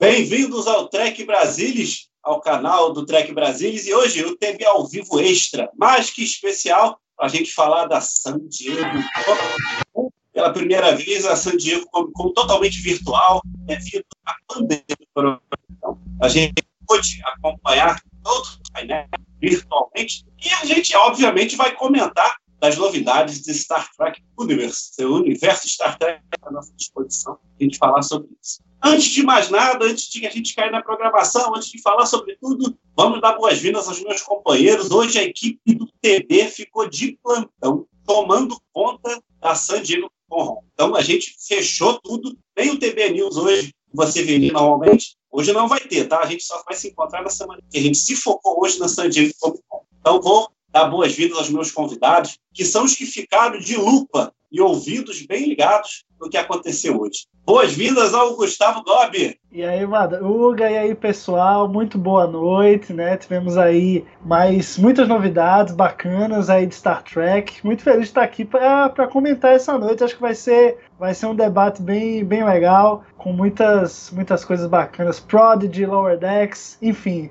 Bem-vindos ao Trek Brasilis, ao canal do Trek Brasilis, e hoje o TV ao vivo extra, mais que especial, para a gente falar da San Diego. Pela primeira vez, a San Diego como, como totalmente virtual, devido à pandemia. Então, a gente pode acompanhar todos os painéis virtualmente, e a gente, obviamente, vai comentar das novidades de Star Trek Universe, o universo Star Trek à nossa disposição, a gente falar sobre isso. Antes de mais nada, antes de a gente cair na programação, antes de falar sobre tudo, vamos dar boas-vindas aos meus companheiros. Hoje a equipe do TB ficou de plantão, tomando conta da San Diego Conron. Então a gente fechou tudo, nem o TB News hoje, você veria normalmente, hoje não vai ter, tá? A gente só vai se encontrar na semana que a gente se focou hoje na San Diego Comic Con. Então vou dar boas-vindas aos meus convidados, que são os que ficaram de lupa e ouvidos bem ligados no que aconteceu hoje. Boas-vindas ao Gustavo Gobi. E aí, Madruga, e aí, pessoal, muito boa noite, né? Tivemos aí mais muitas novidades bacanas aí de Star Trek. Muito feliz de estar aqui para comentar essa noite. Acho que vai ser, vai ser um debate bem, bem legal, com muitas, muitas coisas bacanas. Prodigy, Lower Decks, enfim,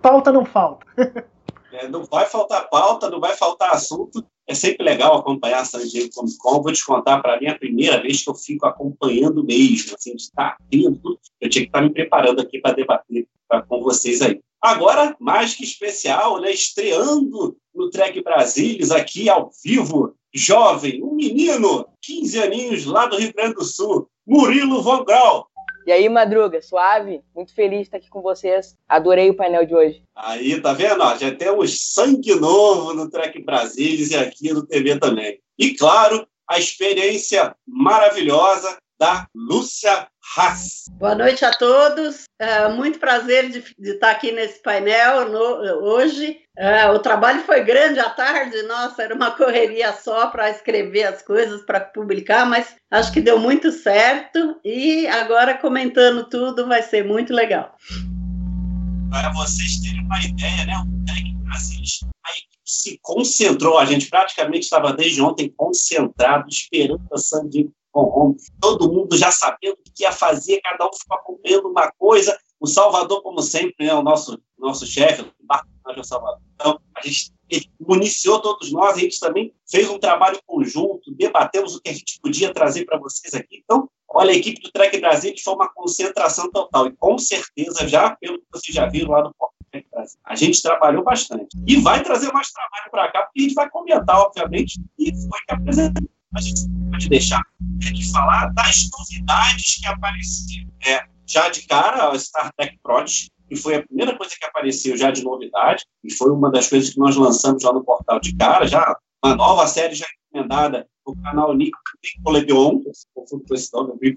pauta não falta. É, não vai faltar pauta, não vai faltar assunto. É sempre legal acompanhar a San Diego Comic Con. Vou te contar, para mim, é a primeira vez que eu fico acompanhando mesmo, assim, de estar atento. Eu tinha que estar me preparando aqui para debater pra, com vocês aí. Agora, mais que especial, né, estreando no Trek Brasilis, aqui ao vivo, jovem, um menino, 15 aninhos, lá do Rio Grande do Sul, Murilo Von Grau. E aí, Madruga, suave? Muito feliz de estar aqui com vocês. Adorei o painel de hoje. Aí, tá vendo? Ó, já temos sangue novo no Trek Brasilis e aqui no TV também. E, claro, a experiência maravilhosa da Lúcia Haas. Boa noite a todos. É muito prazer de, de, estar aqui nesse painel no, hoje. É, o trabalho foi grande à tarde, nossa, era uma correria só para escrever as coisas, para publicar, mas acho que deu muito certo. E agora, comentando tudo, vai ser muito legal. Para vocês terem uma ideia, né? O se concentrou, a gente praticamente estava desde ontem concentrado, esperando a San Diego todo mundo já sabendo o que ia fazer, cada um ficou acompanhando uma coisa. O Salvador, como sempre, é o nosso, nosso chefe, o Salvador. Então, a gente municiou todos nós, a gente também fez um trabalho conjunto, debatemos o que a gente podia trazer para vocês aqui. Então, olha, a equipe do Trek Brasil foi uma concentração total, e com certeza, já pelo que vocês já viram lá no Trek Brasil, a gente trabalhou bastante. E vai trazer mais trabalho para cá, porque a gente vai comentar, obviamente, e foi que apresentou a gente pode deixar de falar das novidades que apareceram. É, já de cara, a Star Trek Prodigy, que foi a primeira coisa que apareceu já de novidade, e foi uma das coisas que nós lançamos lá no portal de cara, já uma nova série já encomendada no canal Nico Nickelodeon, confundo com esse nome.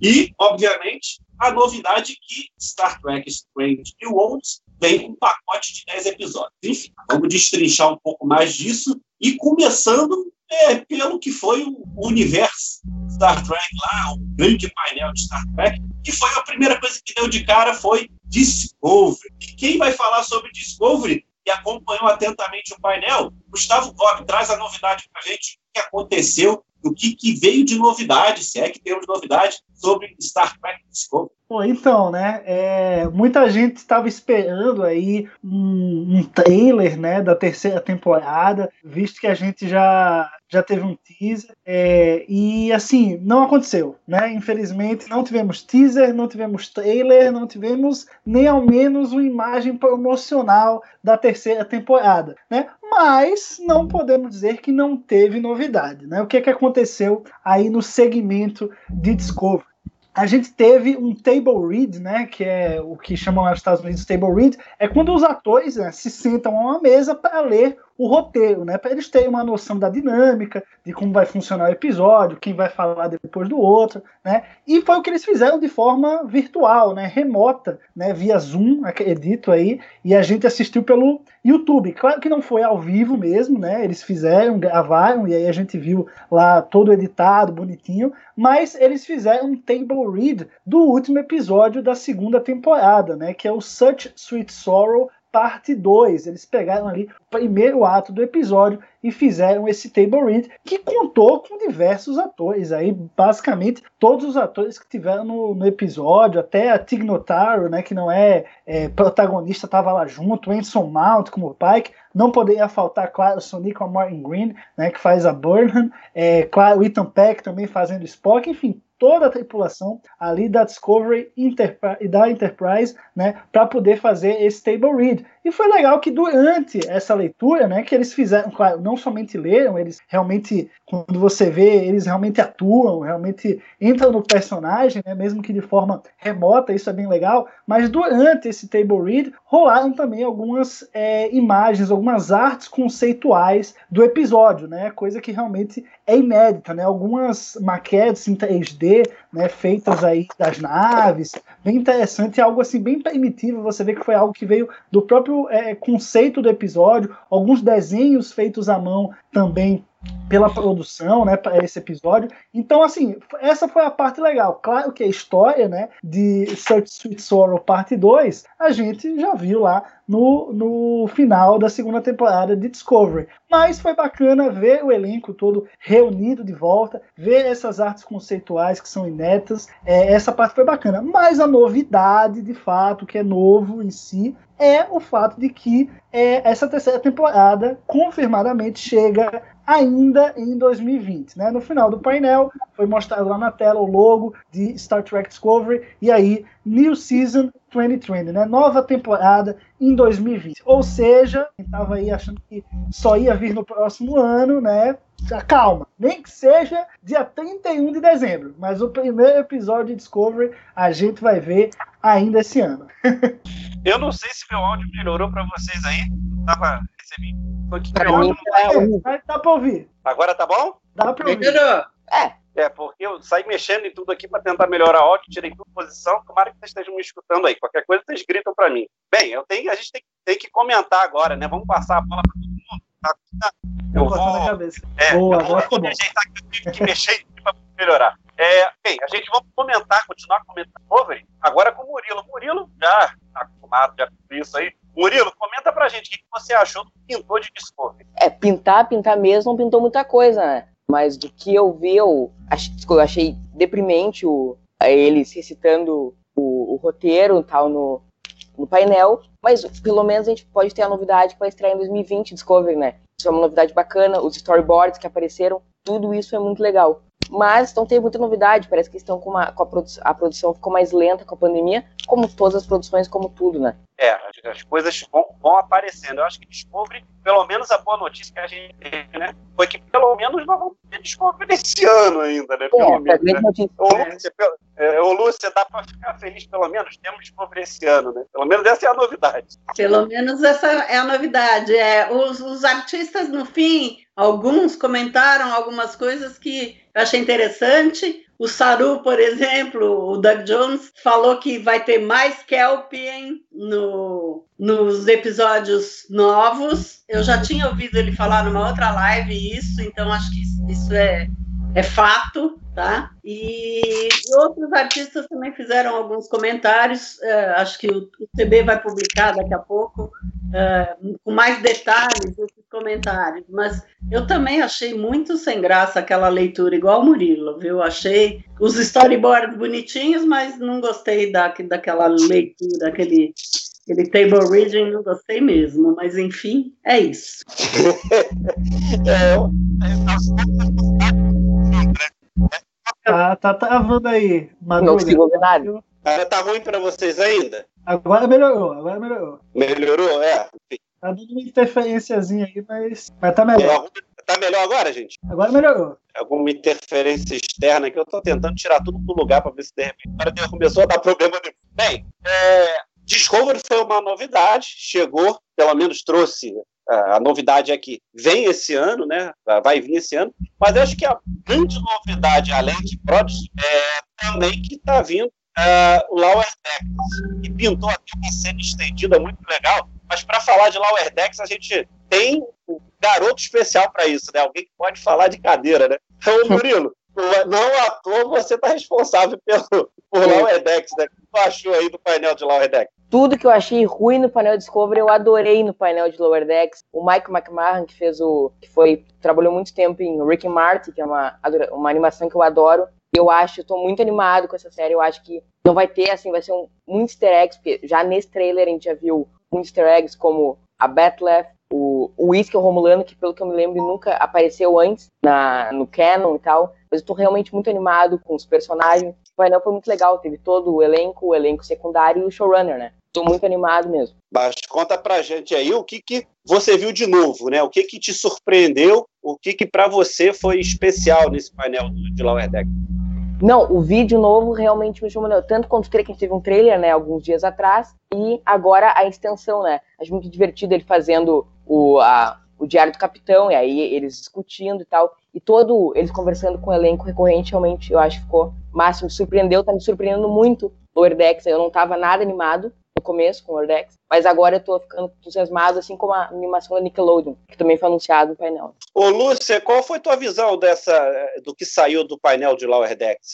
E, obviamente, a novidade que Star Trek Strange New Worlds vem um pacote de 10 episódios. Enfim, vamos destrinchar um pouco mais disso e começando é, pelo que foi o universo Star Trek lá, o grande painel de Star Trek, que foi a primeira coisa que deu de cara foi Discovery. E quem vai falar sobre Discovery e acompanhou atentamente o painel, Gustavo Cobb traz a novidade para a gente, o que aconteceu, o que, que veio de novidade, se é que temos novidade sobre Star Trek Discovery. Bom, então, né? É, muita gente estava esperando aí um, um, trailer, né, da terceira temporada, visto que a gente já já teve um teaser é, e assim não aconteceu, né? Infelizmente não tivemos teaser, não tivemos trailer, não tivemos nem ao menos uma imagem promocional da terceira temporada, né? Mas não podemos dizer que não teve novidade, né? O que é que aconteceu aí no segmento de Discovery? A gente teve um table read, né, que é o que chamam nos Estados Unidos table read, é quando os atores né, se sentam a uma mesa para ler o roteiro, né, para eles terem uma noção da dinâmica, de como vai funcionar o episódio, quem vai falar depois do outro, né? E foi o que eles fizeram de forma virtual, né, remota, né, via Zoom, acredito aí, e a gente assistiu pelo YouTube. Claro que não foi ao vivo mesmo, né? Eles fizeram, gravaram e aí a gente viu lá todo editado, bonitinho, mas eles fizeram um table read do último episódio da segunda temporada, né, que é o Such Sweet Sorrow parte 2. Eles pegaram ali o primeiro ato do episódio e fizeram esse table read que contou com diversos atores aí, basicamente todos os atores que tiveram no, no episódio, até a Tig Notaro, né, que não é, é protagonista, estava lá junto, o Anson Mount como Pike, não poderia faltar, claro, o Sonic com a Martin Green, né, que faz a Burnham, é, claro, o Ethan Peck também fazendo Spock, enfim, toda a tripulação ali da Discovery e da Enterprise, né, para poder fazer esse table read. E foi legal que durante essa leitura, né, que eles fizeram, claro, não somente leram, eles realmente, quando você vê, eles realmente atuam, realmente entram no personagem, né, mesmo que de forma remota, isso é bem legal, mas durante esse table read rolaram também algumas é, imagens, algumas artes conceituais do episódio, né, coisa que realmente é inédita, né, algumas maquetes em 3D, né, feitas aí das naves, bem interessante, algo assim bem primitivo, você vê que foi algo que veio do próprio é, conceito do episódio, alguns desenhos feitos à mão também pela produção, né, para esse episódio. Então, assim, essa foi a parte legal. Claro que a história, né, de Search Sweet Sorrow parte 2, a gente já viu lá no, no final da segunda temporada de Discovery. Mas foi bacana ver o elenco todo reunido de volta, ver essas artes conceituais que são inéditas. É, essa parte foi bacana. Mas a novidade, de fato, que é novo em si, é o fato de que é, essa terceira temporada confirmadamente chega ainda em 2020. Né? No final do painel foi mostrado lá na tela o logo de Star Trek Discovery e aí New Season 2020, né? Nova temporada em 2020. Ou seja, quem estava aí achando que só ia vir no próximo ano, né? Calma, nem que seja dia 31 de dezembro, mas o primeiro episódio de Discovery a gente vai ver ainda esse ano. Eu não sei se meu áudio melhorou para vocês aí. Tava recebendo Pra mim, tá dá pra ouvir. Agora tá bom? Dá pra ouvir. Melhorou. É. É, porque eu saí mexendo em tudo aqui para tentar melhorar a áudio, tirei tudo posição. Tomara que vocês estejam me escutando aí. Qualquer coisa, vocês gritam para mim. Bem, eu tenho, a gente tem, tem, que comentar agora, né? Vamos passar a bola para todo mundo. Tá? Eu, eu vou. Na cabeça. É, Boa, eu vou, me ajeitar que eu tive que mexer para melhorar. É, bem, a gente vai comentar, continuar comentando agora com o Murilo. Murilo já está acostumado já com isso aí. Murilo, comenta pra gente o que você achou do pintor de Discovery. É, pintar, pintar mesmo, não pintou muita coisa, né? Mas do que eu vi, eu achei, eu achei deprimente o, eles recitando o, o roteiro e tal no, no painel. Mas pelo menos a gente pode ter a novidade que vai estrear em 2020 Discovery, né? Isso é uma novidade bacana, os storyboards que apareceram, tudo isso é muito legal. Mas não tem muita novidade, parece que estão com, uma, com a, produ a produção ficou mais lenta com a pandemia, como todas as produções, como tudo, né? É, as, as coisas vão, vão, aparecendo. Eu acho que Discovery, pelo menos a boa notícia que a gente teve, né? Foi que pelo menos nós vamos ter Discovery esse ano ainda, né? Pelo é, menos, né? Ô, Lúcia, é, ô, Lúcia, dá para ficar feliz pelo menos? Temos Discovery esse ano, né? Pelo menos essa é a novidade. Pelo menos essa é a novidade. É, os, os artistas, no fim, alguns comentaram algumas coisas que eu achei interessante. O Saru, por exemplo, o Doug Jones, falou que vai ter mais Kelpien no, nos episódios novos. Eu já tinha ouvido ele falar numa outra live isso, então acho que isso é, é fato, tá? E outros artistas também fizeram alguns comentários. Uh, acho que o, o CB vai publicar daqui a pouco uh, com mais detalhes esses comentários. Mas eu também achei muito sem graça aquela leitura, igual o Murilo, viu? Achei os storyboards bonitinhos, mas não gostei da, daquela leitura, aquele, aquele table reading, não gostei mesmo. Mas enfim, é isso. é, Tá, tá travando aí, Madruga. Não consigo ouvir nada. Ah, tá ruim para vocês ainda? Agora melhorou, agora melhorou. Melhorou, é. Tá dando uma interferênciazinha aí, mas, mas tá melhor. Tá melhor agora, gente? Agora melhorou. Alguma interferência externa que eu tô tentando tirar tudo do lugar para ver se de repente agora começou a dar problema. Bem, é, Discovery foi uma novidade, chegou, pelo menos trouxe a novidade é que vem esse ano, né? Vai vir esse ano, mas acho que a grande novidade, além de Prodigy, é também que está vindo uh, o Lower Decks, que pintou aqui uma cena estendida muito legal. Mas para falar de Lower Decks, a gente tem um garoto especial para isso, né? Alguém que pode falar de cadeira, né? Então, Murilo, não à toa você está responsável pelo, por Lower Decks, né? O que tu achou aí do painel de Lower Decks? Tudo que eu achei ruim no painel Discovery, eu adorei no painel de Lower Decks. O Mike McMahon, que fez o. que foi. trabalhou muito tempo em Rick and Morty, que é uma, uma animação que eu adoro. Eu acho, eu tô muito animado com essa série. Eu acho que não vai ter, assim, vai ser um, um easter eggs, porque já nesse trailer a gente já viu um easter eggs como a Bethlehem, o, o Romulano, que pelo que eu me lembro nunca apareceu antes na, no canon e tal. Mas eu tô realmente muito animado com os personagens. O painel foi muito legal, teve todo o elenco, o elenco secundário e o showrunner, né? Tô muito animado mesmo. Mas conta pra gente aí o que, que você viu de novo, né? O que que te surpreendeu, o que que para você foi especial nesse painel de Lower Deck? Não, o vídeo novo realmente me chamou, tanto quanto o que a gente teve um trailer, né, alguns dias atrás, e agora a extensão, né? Acho muito divertido ele fazendo o, a, o Diário do Capitão, e aí eles discutindo e tal, e todo eles conversando com o elenco recorrente, realmente eu acho que ficou máximo, me surpreendeu, tá me surpreendendo muito Lower Decks, eu não tava nada animado, no começo com o Ordex, mas agora eu tô ficando entusiasmado, assim como a animação da Nickelodeon, que também foi anunciado no painel. Ô, Lúcia, qual foi tua visão dessa, do que saiu do painel de Lower Decks?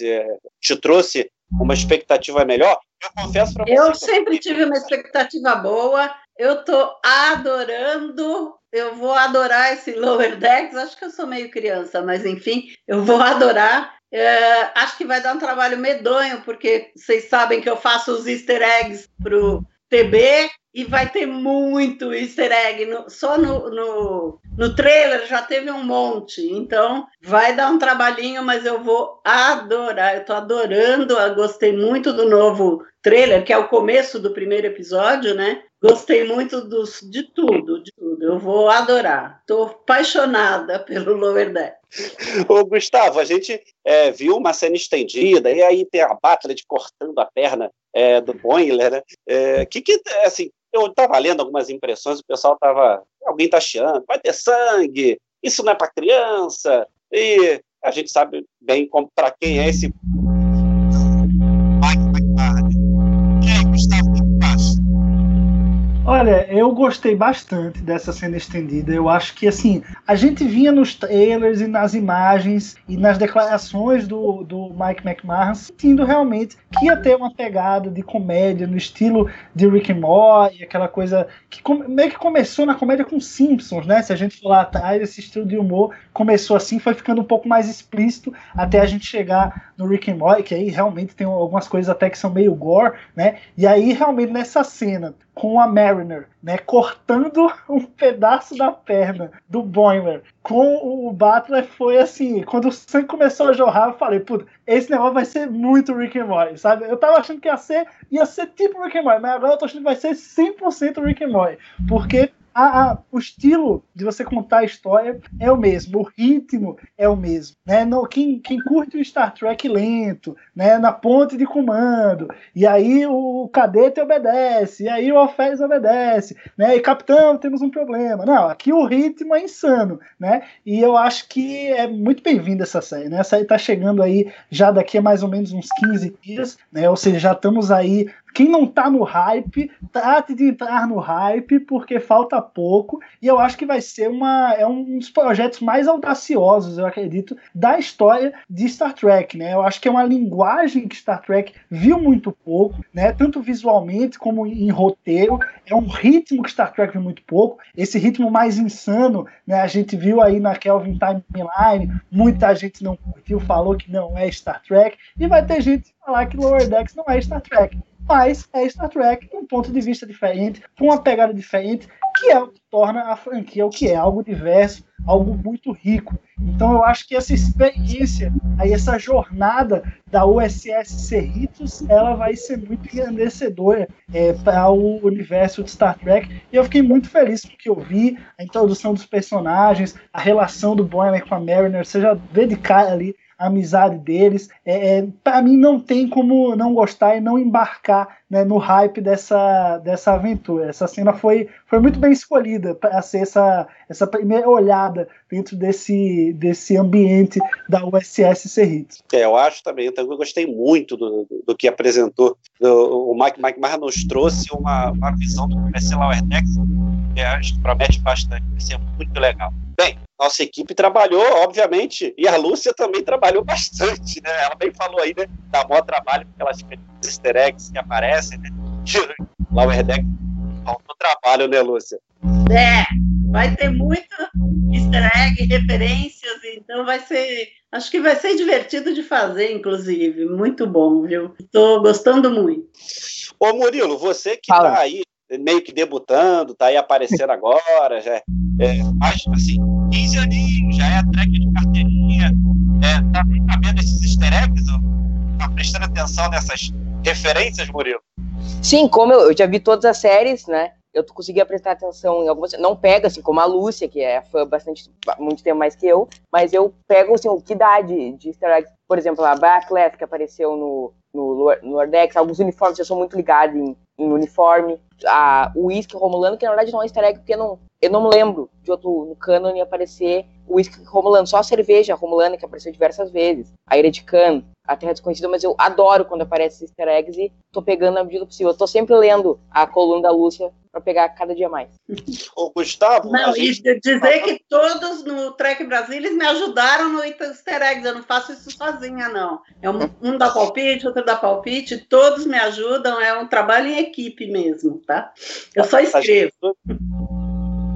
Te trouxe uma expectativa melhor? Eu confesso para você. Eu sempre tive uma expectativa boa. Eu tô adorando. Eu vou adorar esse Lower Decks. Acho que eu sou meio criança, mas enfim, eu vou adorar. É, acho que vai dar um trabalho medonho, porque vocês sabem que eu faço os easter eggs pro TB e vai ter muito easter egg. No, só no, no, no trailer já teve um monte. Então vai dar um trabalhinho, mas eu vou adorar. Eu tô adorando, eu gostei muito do novo trailer, que é o começo do primeiro episódio, né? Gostei muito dos, de tudo, de tudo. Eu vou adorar. Estou apaixonada pelo Lower Deck. Ô, Gustavo, a gente é, viu uma cena estendida, e aí tem a Battle cortando a perna é, do Boiler, né? É, que, que, assim, eu estava lendo algumas impressões, o pessoal estava. Alguém está chiando, vai ter sangue, isso não é para criança, e a gente sabe bem para quem é esse Olha, eu gostei bastante dessa cena estendida. Eu acho que, assim, a gente vinha nos trailers e nas imagens e nas declarações do, do Mike McMahon sentindo realmente que ia ter uma pegada de comédia no estilo de Rick and Morty, aquela coisa que meio que começou na comédia com Simpsons, né? Se a gente for lá atrás, esse estilo de humor começou assim, foi ficando um pouco mais explícito até a gente chegar no Rick and Morty, que aí realmente tem algumas coisas até que são meio gore, né? E aí realmente nessa cena com a Mariner, né, cortando um pedaço da perna do Boiler com o Butler foi assim, quando o sangue começou a jorrar, eu falei, puta, esse negócio vai ser muito Rick and Morty, sabe? Eu tava achando que ia ser, ia ser tipo Rick and Morty, mas agora eu tô achando que vai ser 100% Rick and Morty, porque a, a, o estilo de você contar a história é o mesmo, o ritmo é o mesmo. Né? No, quem, quem curte o Star Trek lento, né? na ponte de comando, e aí o cadete obedece, e aí o Alfés obedece, né? e capitão, temos um problema. Não, aqui o ritmo é insano, né? e eu acho que é muito bem-vinda essa série. Né? Essa série está chegando aí já daqui a mais ou menos uns 15 dias, né? ou seja, já estamos aí quem não tá no hype, trate de entrar no hype, porque falta pouco. E eu acho que vai ser uma, é um dos projetos mais audaciosos, eu acredito, da história de Star Trek. Né? Eu acho que é uma linguagem que Star Trek viu muito pouco, né? tanto visualmente como em roteiro. É um ritmo que Star Trek viu muito pouco. Esse ritmo mais insano, né? a gente viu aí na Kelvin Timeline, muita gente não curtiu, falou que não é Star Trek, e vai ter gente falar que Lower Decks não é Star Trek mas é Star Trek de um ponto de vista diferente, com uma pegada diferente, que é o que torna a franquia o que é, algo diverso, algo muito rico. Então eu acho que essa experiência, aí essa jornada da USS Cerritos, ela vai ser muito engrandecedora é, para o universo de Star Trek. E eu fiquei muito feliz com o que eu vi, a introdução dos personagens, a relação do Boimler com a Mariner, você já vê de cara ali a amizade deles. É, é para mim não tem como não gostar e não embarcar né, no hype dessa, dessa aventura. Essa cena foi, foi muito bem escolhida para ser essa, essa primeira olhada dentro desse, desse ambiente da USS Cerritos. É, eu acho também, eu gostei muito do, do, que apresentou. O Mike McMahon nos trouxe uma, uma visão do que vai ser Lower Decks, que acho que promete bastante, vai ser muito legal. Bem, nossa equipe trabalhou, obviamente, e a Lúcia também trabalhou bastante, né? Ela bem falou aí, né? Dá maior trabalho com aquelas easter eggs que aparecem, né? Lower Deck faltou trabalho, né, Lúcia? É, vai ter muito easter egg, referências, então vai ser. Acho que vai ser divertido de fazer, inclusive. Muito bom, viu? Estou gostando muito. Ô, Murilo, você que está aí meio que debutando, tá aí aparecendo agora, já é, é mais assim, 15 aninhos, já é track de carteirinha, é, tá, vendo esses easter eggs? Tá prestando atenção nessas referências, Murilo? Sim, como eu, eu já vi todas as séries, né? Eu consegui prestar atenção em algumas. Não pega, assim, como a Lúcia, que é fã bastante, muito tempo mais que eu, mas eu pego, assim, o que dá de, de easter eggs. Por exemplo, a Backlash, que apareceu no, no, no alguns uniformes, eu sou muito ligado em, em uniforme. A, o Whisky Romulano, que na verdade não é um easter egg, porque eu não, eu não lembro de outro no canon aparecer o Whisky Romulano, só a cerveja Romulana, que apareceu diversas vezes. A Ira de Khan, a Terra Desconhecida, mas eu adoro quando aparece easter eggs e tô pegando na medida possível. Eu tô sempre lendo a coluna da Lúcia para pegar cada dia mais. Ô, Gustavo. Não, gente... e dizer que todos no Trek Brasil eles me ajudaram no easter eggs. Eu não faço isso sozinha, não. É um, um dá palpite, outro dá palpite, todos me ajudam. É um trabalho em equipe mesmo, tá? Eu só escrevo.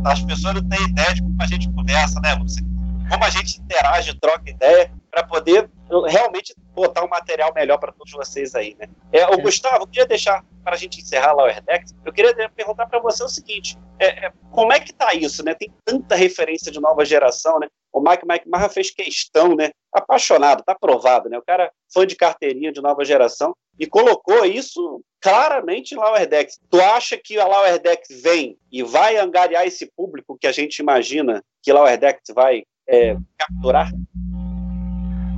As pessoas não têm ideia de como a gente conversa, né, Lúcia? Como a gente interage, troca ideia para poder realmente botar um material melhor para todos vocês aí, né? É, o é. Gustavo, eu queria deixar para a gente encerrar lá o Herdex, eu queria perguntar para você o seguinte: é, é, como é que tá isso, né? Tem tanta referência de nova geração, né? O Mike Mike Marra fez questão, né? Apaixonado, tá provado, né? O cara fã de carteirinha de nova geração e colocou isso claramente em Lower Decks. Tu acha que a Lower Decks vem e vai angariar esse público que a gente imagina que Lower Decks vai é, capturar?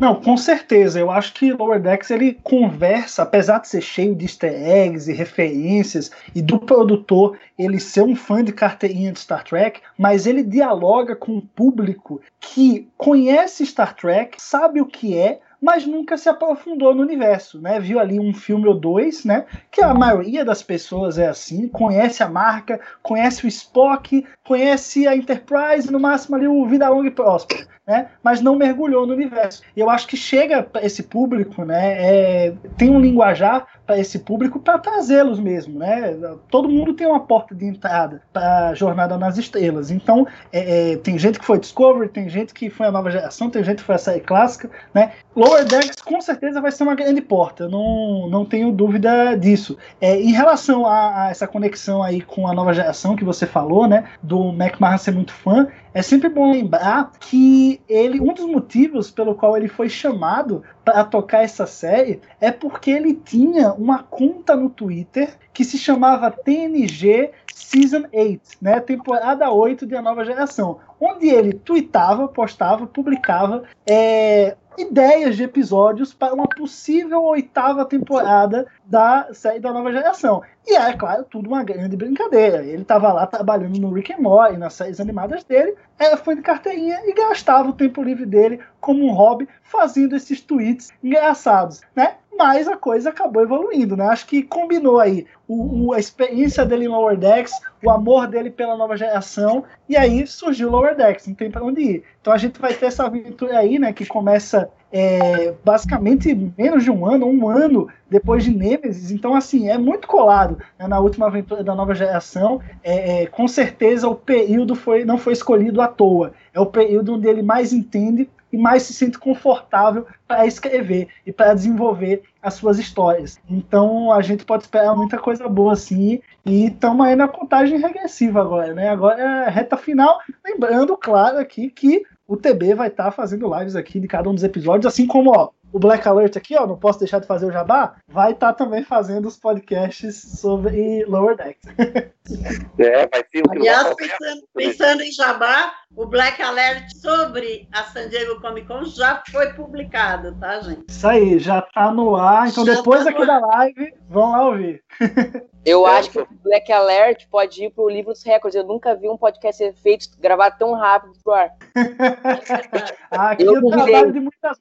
Não, com certeza. Eu acho que Lower Decks ele conversa, apesar de ser cheio de easter eggs e referências, e do produtor ele ser um fã de carteirinha de Star Trek, mas ele dialoga com um público que conhece Star Trek, sabe o que é, mas nunca se aprofundou no universo, né? Viu ali um filme ou dois, né? Que a maioria das pessoas é assim, conhece a marca, conhece o Spock, conhece a Enterprise, no máximo ali o Vida Longa e Próspera né? Mas não mergulhou no universo. E eu acho que chega esse público, né? É, tem um linguajar para esse público para trazê-los mesmo, né? Todo mundo tem uma porta de entrada para Jornada nas Estrelas. Então, é, é, tem gente que foi Discovery, tem gente que foi a nova geração, tem gente que foi a série clássica, né? Lower Decks com certeza vai ser uma grande porta, não, não tenho dúvida disso. É, em relação a, a, essa conexão aí com a nova geração que você falou, né? Do McMahon ser muito fã, é sempre bom lembrar que ele, um dos motivos pelo qual ele foi chamado para tocar essa série é porque ele tinha uma conta no Twitter que se chamava TNG Season 8, né, temporada 8 de A Nova Geração, onde ele tweetava, postava, publicava é, ideias de episódios para uma possível oitava temporada da série da nova geração. E é, claro, tudo uma grande brincadeira. Ele estava lá trabalhando no Rick and Morty, nas séries animadas dele, era foi de carteirinha e gastava o tempo livre dele como um hobby fazendo esses tweets engraçados, né? Mas a coisa acabou evoluindo, né? Acho que combinou aí o, o, a experiência dele em Lower Decks, o amor dele pela nova geração, e aí surgiu Lower Decks, não tem para onde ir. Então a gente vai ter essa aventura aí, né? Que começa é, basicamente menos de um ano, um ano depois de Nemesis. Então, assim, é muito colado né, na última aventura da nova geração. É, é, com certeza o período foi, não foi escolhido à toa. É o período onde ele mais entende e mais se sente confortável para escrever e para desenvolver as suas histórias. Então a gente pode esperar muita coisa boa assim e estamos aí na contagem regressiva agora, né? Agora é reta final, lembrando, claro, aqui que o TB vai estar tá fazendo lives aqui de cada um dos episódios, assim como ó, o Black Alert aqui, ó, não posso deixar de fazer o jabá, vai estar tá também fazendo os podcasts sobre Lower Decks. é, vai ter o Aliás, pensando, pensando em jabá, o Black Alert sobre a San Diego Comic Con já foi publicado, tá, gente? Isso aí, já tá no ar. Então já depois tá aqui da live, vão lá ouvir. Eu acho que o Black Alert pode ir pro livro dos recordes. Eu nunca vi um podcast ser feito, gravado tão rápido pro ar. aqui eu, eu trabalho de muitas.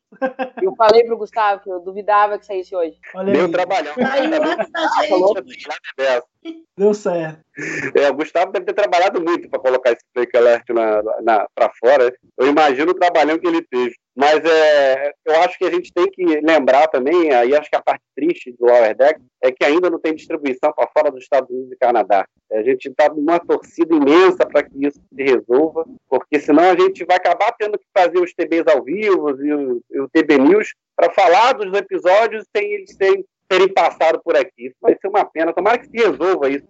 eu falei pro Gustavo que eu duvidava que saísse hoje. Olha Deu trabalhão. Saiu antes da gente. Deu certo. É, o Gustavo deve ter trabalhado muito para colocar esse Fake Alert na, na, para fora. Eu imagino o trabalhão que ele teve. Mas é, eu acho que a gente tem que lembrar também, aí acho que a parte triste do Lower Deck é que ainda não tem distribuição para fora dos Estados Unidos e Canadá. A gente está numa torcida imensa para que isso se resolva, porque senão a gente vai acabar tendo que fazer os TBs ao vivo e o, e o TB News para falar dos episódios sem eles serem terem passado por aqui. Isso vai ser uma pena. Tomara que se resolva isso.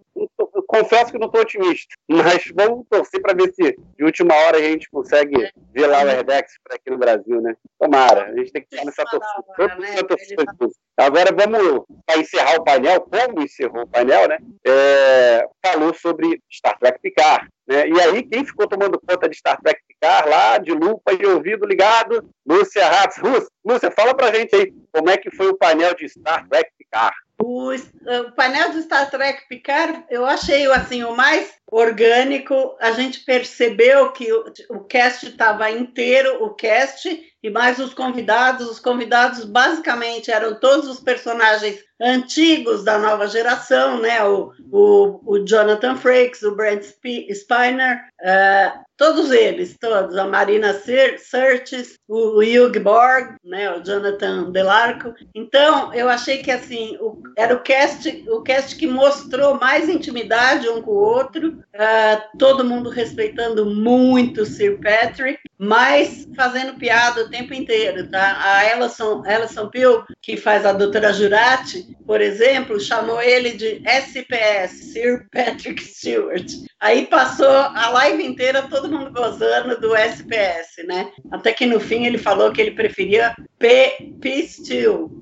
Confesso que não estou otimista, mas vamos torcer para ver se de última hora a gente consegue ver lá o Herdex por aqui no Brasil, né? Tomara. A gente tem que estar nessa torcida. Né? Agora vamos para encerrar o painel, como encerrou o painel, né? É, falou sobre Star Trek Picard. Né? E aí, quem ficou tomando conta de Star Trek Picard lá, de lupa e ouvido ligado? Lúcia Ratz. Lúcia, fala pra gente aí como é que foi o painel de Star Trek Picard. O, o, painel do Star Trek Picard, eu achei assim o mais orgânico. A gente percebeu que o, o cast estava inteiro, o cast e mais os convidados. Os convidados basicamente eram todos os personagens antigos da nova geração, né? O, o, o Jonathan Frakes, o Brent Spiner, uh, todos eles, todos, a Marina Sirtis, o Hugh Borg, né? O Jonathan Delarco. Então, eu achei que assim o, era o cast, o cast que mostrou mais intimidade um com o outro, uh, todo mundo respeitando muito Sir Patrick, mas fazendo piada o tempo inteiro, tá? A Ellison, Ellison Peel, que faz a doutora Jurati, por exemplo, chamou ele de SPS, Sir Patrick Stewart. Aí passou a live inteira todo mundo gozando do SPS, né? Até que no fim ele falou que ele preferia P, P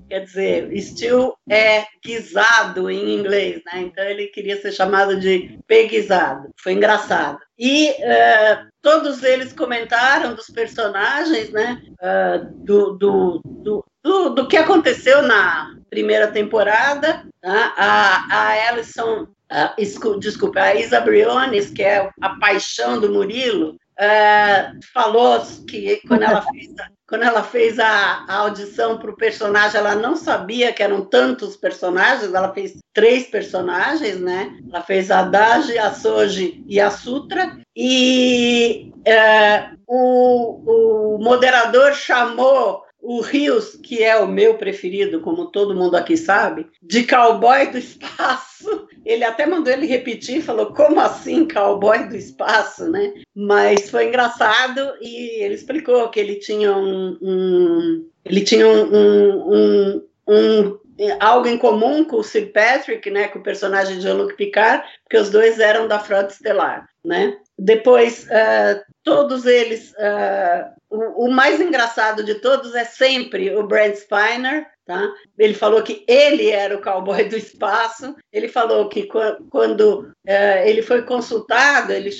quer dizer, Steel é guisado em inglês, né? Então ele queria ser chamado de P guisado. Foi engraçado. E uh, todos eles comentaram dos personagens, né? Uh, do, do, do, do, do, que aconteceu na primeira temporada. Tá? A, a Alison, uh, desculpa, a Isa Briones, que é a paixão do Murilo, uh, falou que quando ela fez, quando ela fez a, a audição para o personagem, ela não sabia que eram tantos personagens, ela fez três personagens, né? Ela fez a Daji, a Soji e a Sutra, e uh, o, o moderador chamou o Rios, que é o meu preferido, como todo mundo aqui sabe, de cowboy do espaço. Ele até mandou ele repetir, falou, como assim cowboy do espaço, né? Mas foi engraçado e ele explicou que ele tinha um, um ele tinha um, um, um, algo em comum com o Sir Patrick, né, com o personagem de Jean-Luc Picard, porque os dois eram da Frota Estelar, né? Depois, uh, todos eles, uh, o, o, mais engraçado de todos é sempre o Brent Spiner, tá? Ele falou que ele era o cowboy do espaço. Ele falou que quando uh, ele foi consultado, ele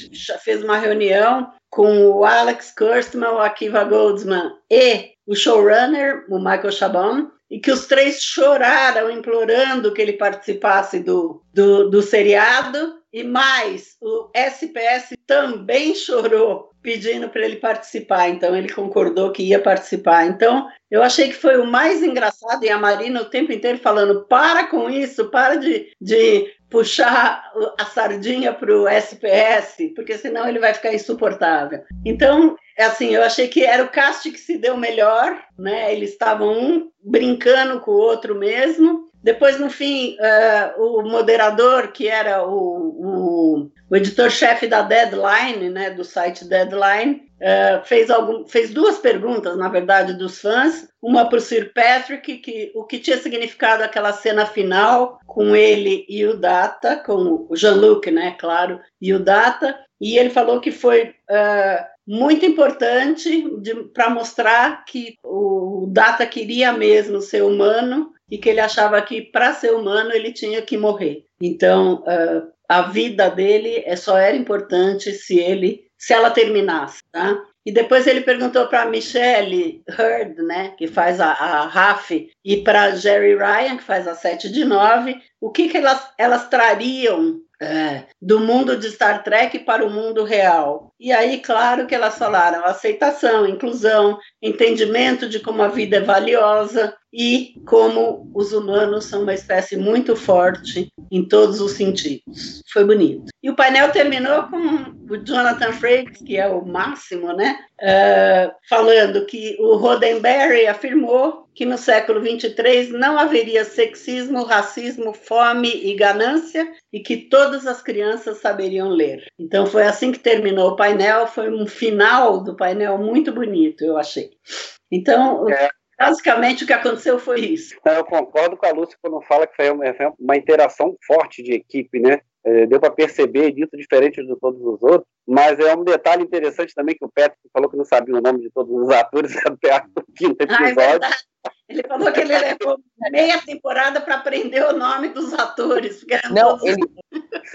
fez uma reunião com o Alex Kurtzman, o Akiva Goldsman e o showrunner, o Michael Chabon, e que os três choraram implorando que ele participasse do, do, do seriado, e mais, o SPS também chorou pedindo para ele participar, então ele concordou que ia participar. Então, eu achei que foi o mais engraçado, e a Marina o tempo inteiro falando: para com isso, para de, de puxar a sardinha para o SPS, porque senão ele vai ficar insuportável. Então, é assim, eu achei que era o cast que se deu melhor, né? Eles estavam um brincando com o outro mesmo. depois, no fim, uh, o moderador, que era o, o, o editor-chefe da Deadline, né, do site Deadline, uh, fez, algum, fez duas perguntas, na verdade, dos fãs. Uma para o Sir Patrick, que, o que tinha significado aquela cena final com ele e o Data, com o Jean-Luc, né, claro, e o Data. E ele falou que foi uh, muito importante para mostrar que o Data queria mesmo ser humano e que ele achava que para ser humano ele tinha que morrer. Então, uh, a vida dele é, só era importante se ele se ela terminasse, tá? E depois ele perguntou para Michelle Hurd, né, que faz a, a Raf, e para Jerry Ryan, que faz a 7 de 9, o que, que elas, elas trariam é, do mundo de Star Trek para o mundo real. E aí, claro que elas falaram aceitação, inclusão, entendimento de como a vida é valiosa e como os humanos são uma espécie muito forte em todos os sentidos. Foi bonito. E o painel terminou com o Jonathan Frakes, que é o máximo, né? Uh, falando que o Roddenberry afirmou que no século 23 não haveria sexismo, racismo, fome e ganância e que todas as crianças saberiam ler. Então foi assim que terminou o painel, foi um final do painel muito bonito, eu achei. Então, é. basicamente o que aconteceu foi isso. Eu concordo com a Lúcia quando fala que foi uma, uma interação forte de equipe, né? É, deu para perceber disso diferente de todos os outros, mas é um detalhe interessante também que o Patrick falou que não sabia o nome de todos os atores até o quinto episódio. Ah, é ele falou que ele levou meia temporada para aprender o nome dos atores. Não, ele,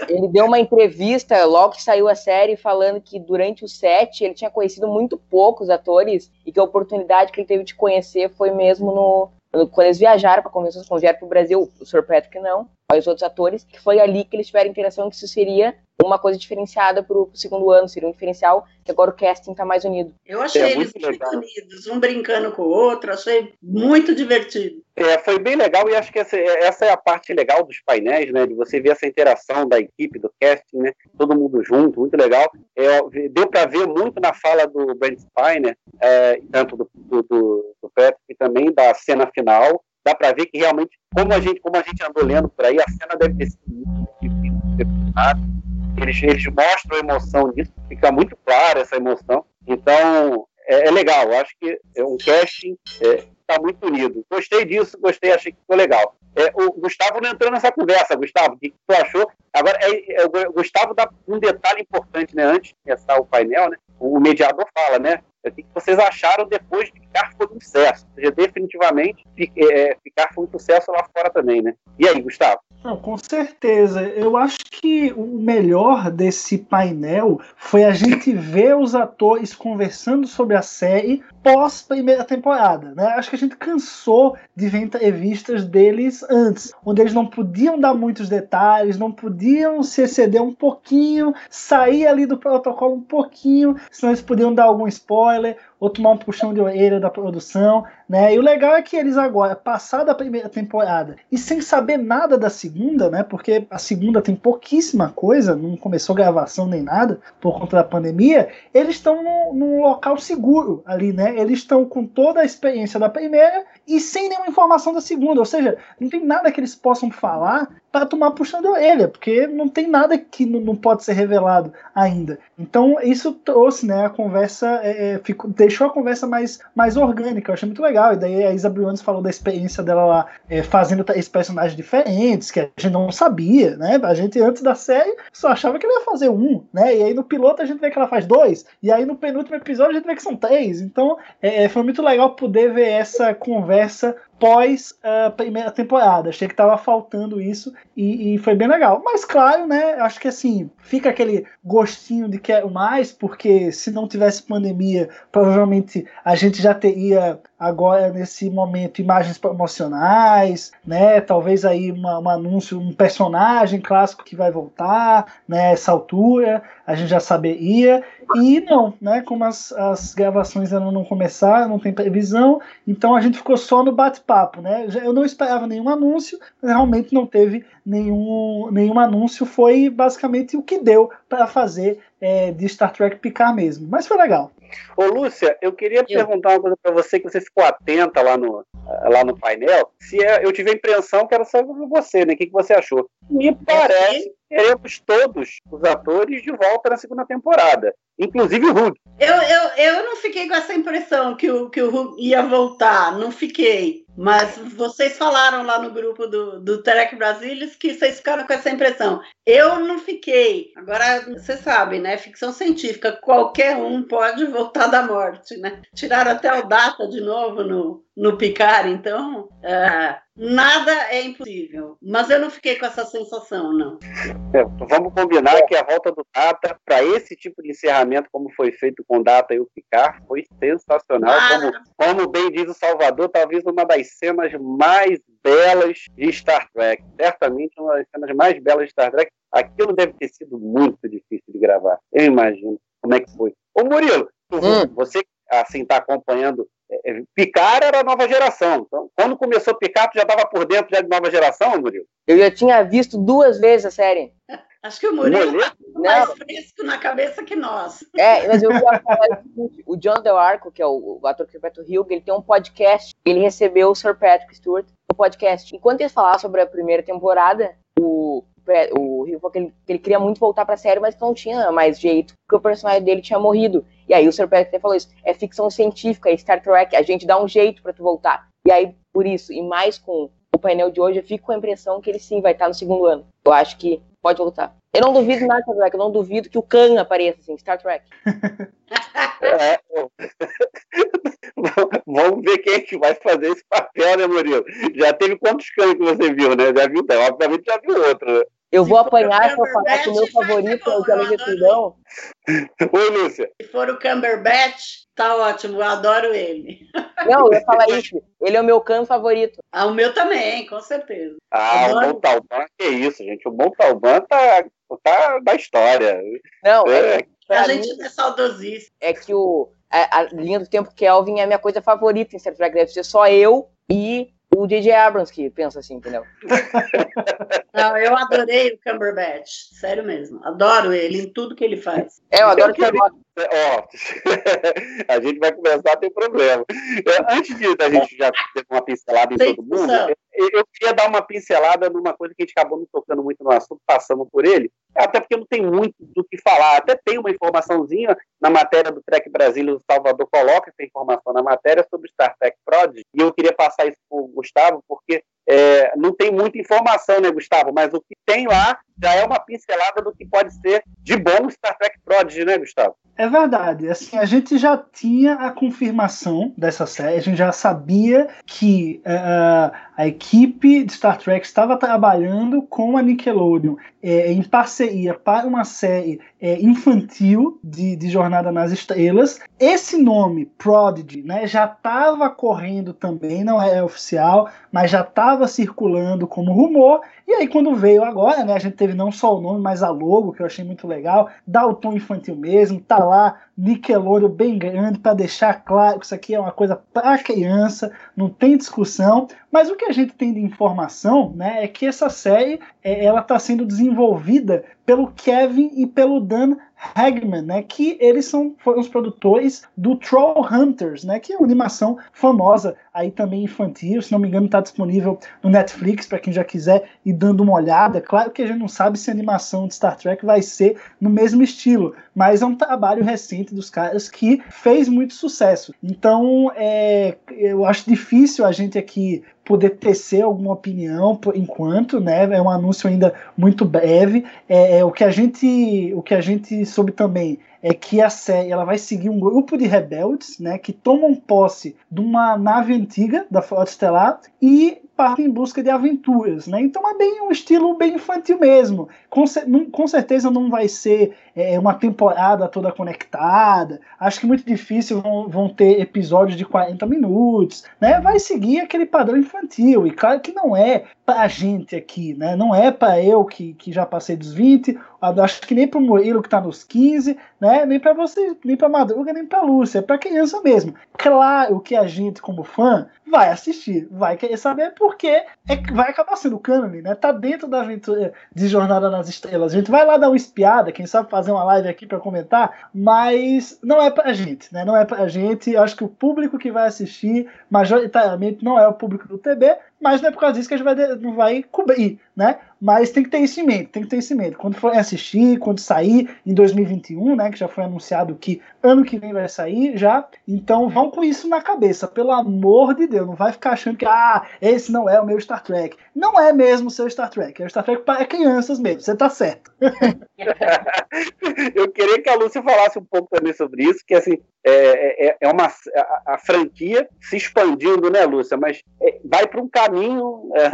ele deu uma entrevista logo que saiu a série falando que durante o set ele tinha conhecido muito poucos atores e que a oportunidade que ele teve de conhecer foi mesmo no, quando eles viajaram para convenções, quando vieram para o Brasil, o Sr. Patrick não, mas os outros atores, que foi ali que eles tiveram interação, que isso seria uma coisa diferenciada para o segundo ano, seria um diferencial que agora o casting está mais unido. Eu achei é, eles muito, muito unidos, um brincando com o outro, achei muito divertido. É, foi bem legal e acho que essa, essa, é a parte legal dos painéis, né? De você ver essa interação da equipe, do casting, né? Todo mundo junto, muito legal. É, deu para ver muito na fala do Brent Spiner, é, tanto do, do, do Patrick também da cena final. Dá para ver que realmente, como a gente, como a gente andou lendo por aí, a cena deve ter sido muito difícil eles, eles mostram a emoção nisso, fica muito clara essa emoção. Então, é, é legal. Acho que é um casting está é, muito unido. Gostei disso, gostei, achei que ficou legal. É, o Gustavo não entrou nessa conversa. Gustavo, o que, que tu achou? Agora, é, é, o Gustavo dá um detalhe importante, né? Antes de começar o painel, né? O mediador fala, né? O que vocês acharam depois de ficar foi um sucesso? Ou seja, definitivamente é, ficar foi um sucesso lá fora também, né? E aí, Gustavo? Não, com certeza. Eu acho que o melhor desse painel foi a gente ver os atores conversando sobre a série pós primeira temporada, né? Acho que a gente cansou de ver entrevistas deles antes, onde eles não podiam dar muitos detalhes, não podiam se exceder um pouquinho, sair ali do protocolo um pouquinho, senão eles podiam dar algum spoiler spoiler, ou tomar um puxão de orelha da produção, né? E o legal é que eles agora, passada a primeira temporada e sem saber nada da segunda, né? Porque a segunda tem pouquíssima coisa, não começou gravação nem nada por conta da pandemia, eles estão num, num local seguro ali, né? Eles estão com toda a experiência da primeira e sem nenhuma informação da segunda, ou seja, não tem nada que eles possam falar para tomar puxão de orelha, porque não tem nada que não pode ser revelado ainda. Então isso trouxe, né, a conversa, é, é ficou, deixou a conversa mais, mais orgânica, eu achei muito legal. E daí a Isa Briones falou da experiência dela lá, é, fazendo esses personagens diferentes, que a gente não sabia, né? A gente antes da série só achava que ela ia fazer um, né? E aí no piloto a gente vê que ela faz dois, e aí no penúltimo episódio a gente vê que são três. Então é, é foi muito legal poder ver essa conversa pós a primeira temporada. Achei que tava faltando isso e, e, foi bem legal. Mas claro, né? Acho que assim, fica aquele gostinho de quero mais, porque se não tivesse pandemia, provavelmente a gente já teria agora nesse momento imagens promocionais, né? Talvez aí uma, um anúncio, um personagem clássico que vai voltar, né? Essa altura a gente já saberia e não, né? Como as, as gravações ainda não começaram, não tem previsão, então a gente ficou só no bate-papo, né? Eu não esperava nenhum anúncio, realmente não teve nenhum, nenhum anúncio, foi basicamente o que deu para fazer é, de Star Trek picar mesmo, mas foi legal. Ô, Lúcia, eu queria eu. perguntar uma coisa para você que você ficou atenta lá no, lá no painel, se é, eu tive a impressão que era só você, né? O que, que você achou? Me parece teremos todos os atores de volta na segunda temporada, inclusive o Hugh. Eu, eu, eu não fiquei com essa impressão que o, que o Hugh ia voltar, não fiquei. Mas vocês falaram lá no grupo do, do Terek Brasilis que vocês ficaram com essa impressão. Eu não fiquei. Agora, você sabe, né? Ficção científica, qualquer um pode voltar da morte, né? Tiraram até o data de novo no, no Picard, então uh, nada é impossível. Mas eu não fiquei com essa sensação, não. É, vamos combinar que a volta do Data para esse tipo de encerramento, como foi feito com o Data e o Picard, foi sensacional. Como, como, bem diz o Salvador, talvez uma das cenas mais belas de Star Trek. Certamente uma das cenas mais belas de Star Trek. Aquilo deve ter sido muito difícil de gravar. Eu imagino como é que foi. Ô Murilo, hum. você assim está acompanhando é, é, Picar era nova geração. Então, quando começou Picar, tu já estava por dentro já de nova geração, Murilo? Eu já tinha visto duas vezes a série. Acho que o Murilo está mais fresco na cabeça que nós. É, mas eu ia falar o seguinte: o John Del Arco, que é o, o ator que interpreta o Hugh, ele tem um podcast. Ele recebeu o Sir Patrick Stewart no podcast. Enquanto eles falavam sobre a primeira temporada, o, o Rio falou que ele, que ele queria muito voltar pra série, mas não tinha mais jeito, porque o personagem dele tinha morrido. E aí o Sr. Patrick até falou isso, é ficção científica, é Star Trek, a gente dá um jeito para tu voltar. E aí, por isso, e mais com o painel de hoje, eu fico com a impressão que ele sim vai estar no segundo ano. Eu acho que pode voltar. Eu não duvido nada Star Trek, eu não duvido que o Khan apareça assim, Star Trek. É, Vamos ver quem é que vai fazer esse papel, né, Murilo? Já teve quantos Khan que você viu, né? Já viu, obviamente já viu outro, né? Eu vou apanhar se eu falar que o meu favorito é o de Alegria Oi, Lúcia. Se for o Cumberbatch, tá ótimo, eu adoro ele. Não, eu ia falar isso. Ele é o meu can favorito. Ah, o meu também, com certeza. Ah, adoro. o Montalban, que isso, gente. O Montalban tá, tá da história. Não, é, é a gente mim, é saudosista. É que o, a, a, linha do tempo Kelvin é a minha coisa favorita em Star Trek. Deve ser só eu e o DJ Abrams que pensa assim, entendeu? Não, eu adorei o Cumberbatch, sério mesmo. Adoro ele em tudo que ele faz. É, eu adoro que ele Ó, a gente vai começar a ter problema. Antes de a gente já ter uma pincelada em todo mundo, eu queria dar uma pincelada numa coisa que a gente acabou me tocando muito no assunto, passando por ele, até porque não tem muito do que falar. Até tem uma informaçãozinha na matéria do Trek Brasil, o Salvador coloca essa informação na matéria sobre Star Trek Prodigy, e eu queria passar isso para o Gustavo, porque é, não tem muita informação, né, Gustavo? Mas o que tem lá já é uma pincelada do que pode ser de bom Star Trek Prodigy, né, Gustavo? É verdade. Assim, a gente já tinha a confirmação dessa série, a gente já sabia que uh, a equipe de Star Trek estava trabalhando com a Nickelodeon é, em parceria para uma série é, infantil de, de, Jornada nas Estrelas. Esse nome, Prodigy, né, já estava correndo também, não é oficial, mas já estava circulando como rumor. E aí, quando veio agora, né, a gente teve não só o nome, mas a logo, que eu achei muito legal, dá o tom infantil mesmo, tá lá Nickelodeon bem grande para deixar claro que isso aqui é uma coisa para criança, não tem discussão. Mas o que a gente tem de informação, né, é que essa série é, ela está sendo desenvolvida pelo Kevin e pelo Dan Hagman, né, que eles são foram os produtores do Troll Hunters, né, que é uma animação famosa aí também infantil, se não me engano está disponível no Netflix para quem já quiser ir dando uma olhada. Claro que a gente não sabe se a animação de Star Trek vai ser no mesmo estilo, mas é um trabalho recente dos caras que fez muito sucesso. Então, é, eu acho difícil a gente aqui poder tecer alguma opinião por enquanto, né? É um anúncio ainda muito breve. É, é, o que a gente, o que a gente soube também é que a série ela vai seguir um grupo de rebeldes, né, que tomam posse de uma nave antiga da Frota Estelar e partem em busca de aventuras, né? Então é bem um estilo bem infantil mesmo. Com, com certeza não vai ser é, uma temporada toda conectada. Acho que muito difícil vão, vão ter episódios de 40 minutos, né? Vai seguir aquele padrão infantil. E claro que não é pra gente aqui, né? Não é para eu que, que já passei dos 20 acho que nem pro Murilo que tá nos 15, né? Nem para você, nem pra Madruga, nem pra Lúcia, é pra criança mesmo. Claro que a gente, como fã, vai assistir, vai querer saber porque é, vai acabar sendo cânone, né? Tá dentro da aventura de Jornada nas Estrelas. A gente vai lá dar uma espiada, quem sabe fazer uma live aqui para comentar, mas não é pra gente, né? Não é pra gente. Acho que o público que vai assistir, majoritariamente, não é o público do TB, mas não é por causa disso que a gente vai, vai cobrir, né? Mas tem que ter isso em mente, tem que ter isso em mente. Quando for assistir, quando sair em 2021, né? Que já foi anunciado que ano que vem vai sair já. Então vão com isso na cabeça, pelo amor de Deus. Não vai ficar achando que, ah, esse não é o meu Star Trek. Não é mesmo o seu Star Trek. É o Star Trek para crianças mesmo, você tá certo. Eu queria que a Lúcia falasse um pouco também sobre isso, que assim, é, é, é uma a, a, franquia se expandindo, né, Lúcia? Mas é, vai para um caminho, é,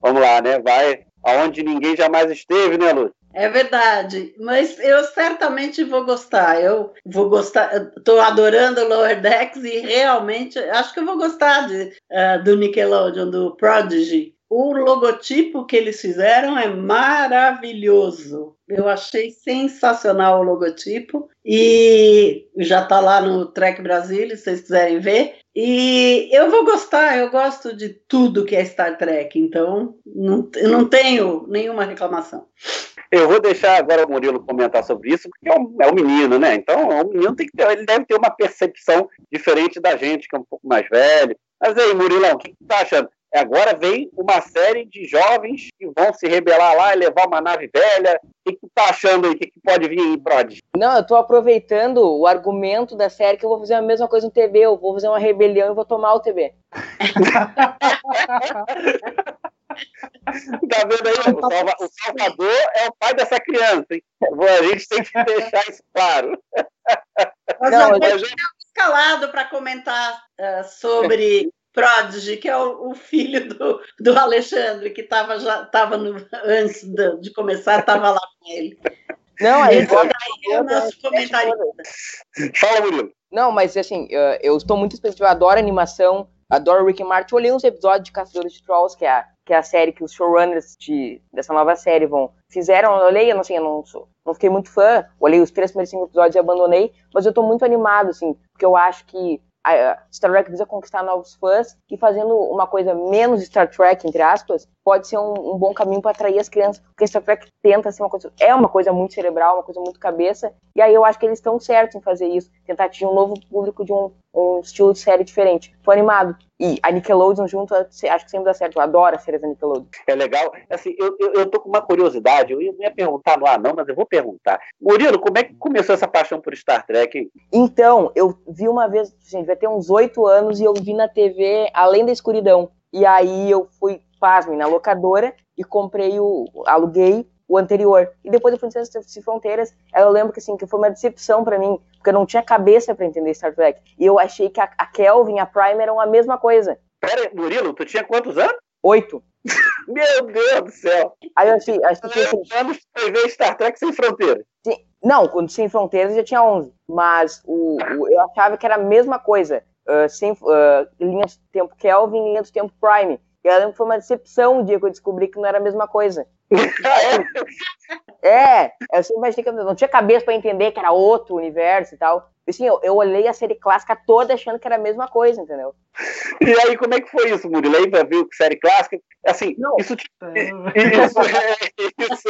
vamos lá, né? Vai aonde ninguém jamais esteve, né, Lúcia? É verdade, mas eu certamente vou gostar. Eu vou gostar. Estou adorando Lower Decks e realmente acho que eu vou gostar de, uh, do Nickelodeon, do Prodigy. O logotipo que eles fizeram é maravilhoso. Eu achei sensacional o logotipo e já está lá no Trek Brasil, se vocês quiserem ver. E eu vou gostar, eu gosto de tudo que é Star Trek, então não, eu não tenho nenhuma reclamação. Eu vou deixar agora o Murilo comentar sobre isso, porque é um, é um menino, né? Então, o menino tem que ter, ele deve ter uma percepção diferente da gente, que é um pouco mais velho. Mas aí, Murilão, o que, tu tá achando? Agora vem uma série de jovens que vão se rebelar lá e levar uma nave velha. O que, que tu tá achando aí? O que, que pode vir aí, Prod? Não, eu tô aproveitando o argumento da série que eu vou fazer a mesma coisa no TB. Eu vou fazer uma rebelião e vou tomar o TB. tá vendo aí? O, Salva, o, Salvador é o pai dessa criança, hein? A gente tem que deixar isso claro. Mas não, eu já... escalado para comentar uh, sobre Prodigy, que é o, o filho do, do, Alexandre, que estava já tava no, antes de, de começar, estava lá com ele. Não, aí, então, daí é o nosso comentarista. Fala, Murilo. Não, mas assim, eu estou muito específico, eu adoro animação, adoro Rick and Morty. olhei uns episódios de Caçadores de Trolls, que é a, que é a série que os showrunners de, dessa nova série vão fizeram. Eu olhei, eu não sei, eu não, sou, não fiquei muito fã. Olhei os três primeiros cinco episódios e abandonei, mas eu estou muito animado, assim, porque eu acho que a Star Trek precisa conquistar novos fãs e fazendo uma coisa menos Star Trek, entre aspas, pode ser um, um bom caminho para atrair as crianças, porque Star Trek tenta ser uma coisa, é uma coisa muito cerebral, uma coisa muito cabeça, e aí eu acho que eles estão certos em fazer isso, tentar atingir um novo público de um, um estilo de série diferente. Tô animado. E a Nickelodeon junto, acho que sempre dá certo. Eu adoro as séries da Nickelodeon. É legal. Assim, eu, eu, eu tô com uma curiosidade. Eu ia perguntar lá, não, mas eu vou perguntar. Murilo, como é que começou essa paixão por Star Trek? Hein? Então, eu vi uma vez, gente, vai ter uns oito anos, e eu vi na TV Além da Escuridão. E aí eu fui, pasme, na locadora e comprei o. aluguei o anterior. E depois eu fui Sem Fronteiras, eu lembro que assim, que foi uma decepção para mim, porque eu não tinha cabeça para entender Star Trek. E eu achei que a, a Kelvin e a Prime eram a mesma coisa. Pera, Murilo, tu tinha quantos anos? Oito. Meu Deus do céu! Aí eu achei. achei assim, anos foi ver Star Trek Sem Fronteiras. Sim, não, quando Sem Fronteiras já tinha 11. Mas o, o, eu achava que era a mesma coisa. Uh, sem, uh, linha do tempo Kelvin e linha do tempo Prime. E que foi uma decepção o dia que eu descobri que não era a mesma coisa. é, eu sempre imaginei que eu não tinha cabeça para entender que era outro universo e tal. Assim, eu, eu olhei a série clássica toda achando que era a mesma coisa, entendeu? E aí, como é que foi isso, Murilo? Aí viu que série clássica. Assim, não. isso. É. Isso, é, isso.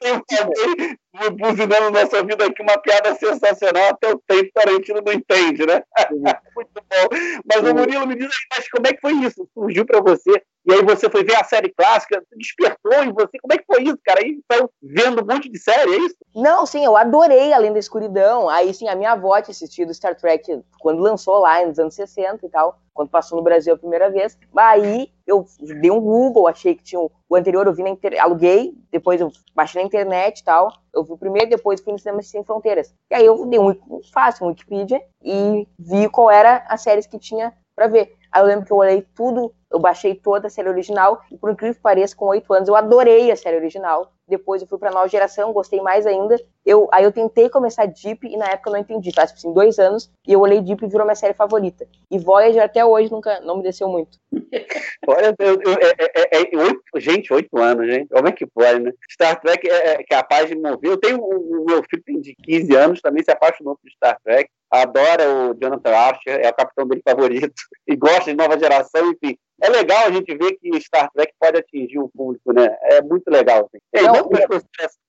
Tem buzinando na nossa vida aqui uma piada sensacional, até o tempo Tarantino não entende, né? Muito bom. Mas, o Murilo, me diz aí, mas como é que foi isso? Surgiu para você e aí você foi ver a série clássica, despertou em você. Como é que foi isso, cara? Aí saiu vendo um monte de série, é isso? Não, sim, eu adorei Além da Escuridão. Aí, sim, a minha avó tinha assistido Star Trek quando lançou lá, nos anos 60 e tal, quando passou no Brasil a primeira vez. Aí eu dei um Google, achei que tinha o, o anterior, eu vi na internet, aluguei, depois eu baixei na internet e tal. Eu vi o primeiro, depois fui no Cinema Sem Fronteiras. E aí eu dei um fácil, um Wikipedia, e vi qual era as séries que tinha para ver. Aí eu lembro que eu olhei tudo, eu baixei toda a série original, e por incrível que pareça, com oito anos, eu adorei a série original. Depois eu fui pra nova geração, gostei mais ainda. Eu, aí eu tentei começar Deep e na época eu não entendi. Faz tipo assim, dois anos, e eu olhei Deep e virou minha série favorita. E Voyager até hoje nunca não me desceu muito. Olha, eu, eu, é, é, é, oito, gente, oito anos, gente. Como é que pode, né? Star Trek é, é capaz de mover. Eu tenho o meu filho tem de 15 anos, também se apaixonou por Star Trek adora o Jonathan Archer, é o capitão dele favorito, e gosta de nova geração, enfim. É legal a gente ver que Star Trek pode atingir o público, né? É muito legal. Assim. Ei, não,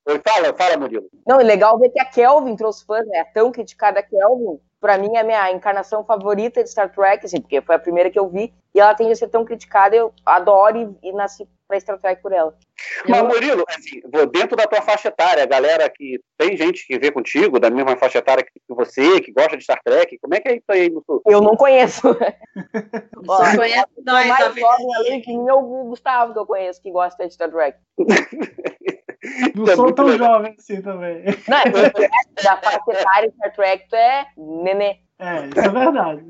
não, fala, fala, Murilo. Não, é legal ver que a Kelvin trouxe fãs, né? A tão criticada Kelvin, para mim é a minha encarnação favorita de Star Trek, assim, porque foi a primeira que eu vi, e ela tem de ser tão criticada, eu adoro e, e nasci para Star Trek por ela. Mas, Murilo, assim, dentro da tua faixa etária, a galera que tem gente que vê contigo, da mesma faixa etária que você, que gosta de Star Trek, como é que é isso aí no sul? Eu não conheço. Ó, conhece nós, mais jovem além que meu Gustavo que eu conheço, que gosta de Star Trek. Não é sou tão legal. jovem assim também. Não, é, da faixa etária Star Trek tu é nenê. É, isso é verdade.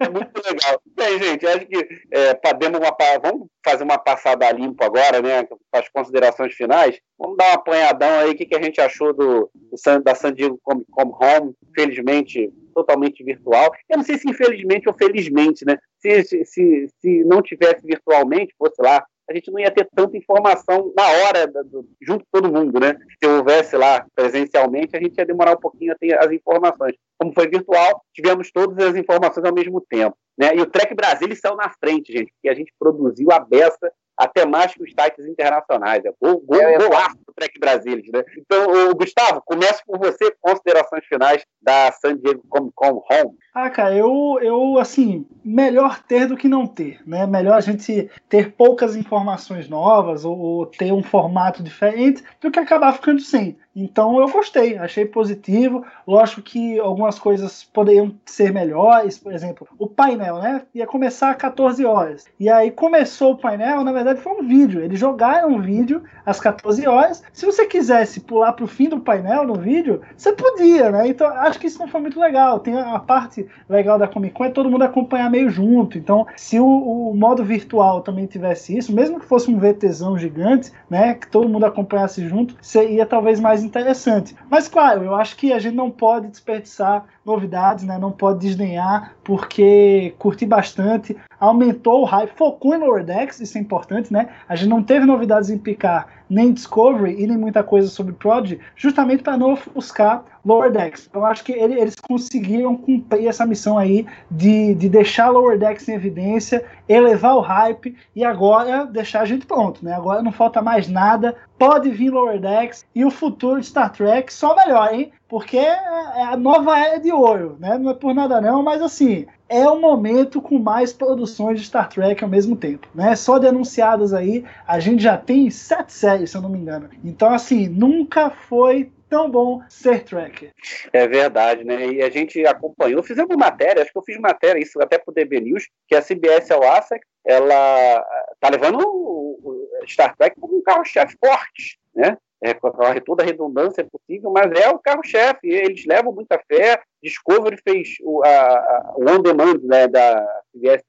é muito legal. Bem, gente, acho que é, podemos uma, vamos fazer uma passada limpo agora, né? As considerações finais. Vamos dar um apanhadão aí, o que, que a gente achou do, do da San Diego Comic Con Home, felizmente totalmente virtual. Eu não sei se infelizmente ou felizmente, né? Se, se, se, se não tivesse virtualmente, fosse lá a gente não ia ter tanta informação na hora, do, junto com todo mundo, né? Se houvesse lá presencialmente, a gente ia demorar um pouquinho a ter as informações. Como foi virtual, tivemos todas as informações ao mesmo tempo. Né? E o Trek Brasil saiu na frente, gente, porque a gente produziu a beça até mais que os sites internacionais. É gol, gol, é, golaço do Trek Brasilis, né? Então, Gustavo, começo por você, considerações finais da San Diego Comic Con Home. Ah, cara, eu, eu, assim, melhor ter do que não ter, né? Melhor a gente ter poucas informações novas ou, ou ter um formato diferente do que acabar ficando sem. Então eu gostei, achei positivo. Lógico que algumas coisas poderiam ser melhores, por exemplo, o painel, né? Ia começar às 14 horas. E aí começou o painel, na verdade foi um vídeo. Eles jogaram um vídeo às 14 horas. Se você quisesse pular para o fim do painel no vídeo, você podia, né? Então acho que isso não foi muito legal. Tem a parte legal da Comic Con é todo mundo acompanhar meio junto. Então, se o, o modo virtual também tivesse isso, mesmo que fosse um VTzão gigante, né? Que todo mundo acompanhasse junto, seria talvez mais interessante. Mas claro, eu acho que a gente não pode desperdiçar novidades, né? Não pode desdenhar, porque curti bastante, aumentou o hype, focou em Lower Decks, isso é importante, né? A gente não teve novidades em Picard, nem Discovery e nem muita coisa sobre Prodigy, justamente para não ofuscar Lower Decks. Então acho que ele, eles conseguiram cumprir essa missão aí de, de deixar Lower Decks em evidência, elevar o hype e agora deixar a gente pronto, né? Agora não falta mais nada, pode vir Lower Decks e o futuro de Star Trek só melhor, hein? Porque é, é a nova era de ouro, né? Não é por nada não, mas assim, é o momento com mais produções de Star Trek ao mesmo tempo, né? Só de anunciadas aí, a gente já tem sete séries, se eu não me engano. Então, assim, nunca foi tão bom ser tracker. É verdade, né? E a gente acompanhou, fizemos matéria, acho que eu fiz matéria, isso até pro DB News, que a CBS ao ASEC, ela tá levando o Star Trek como um carro-chefe forte, né? É, corre toda a redundância possível, mas é o carro-chefe, eles levam muita fé. Discovery fez o, a, a, o on demand né, da CBS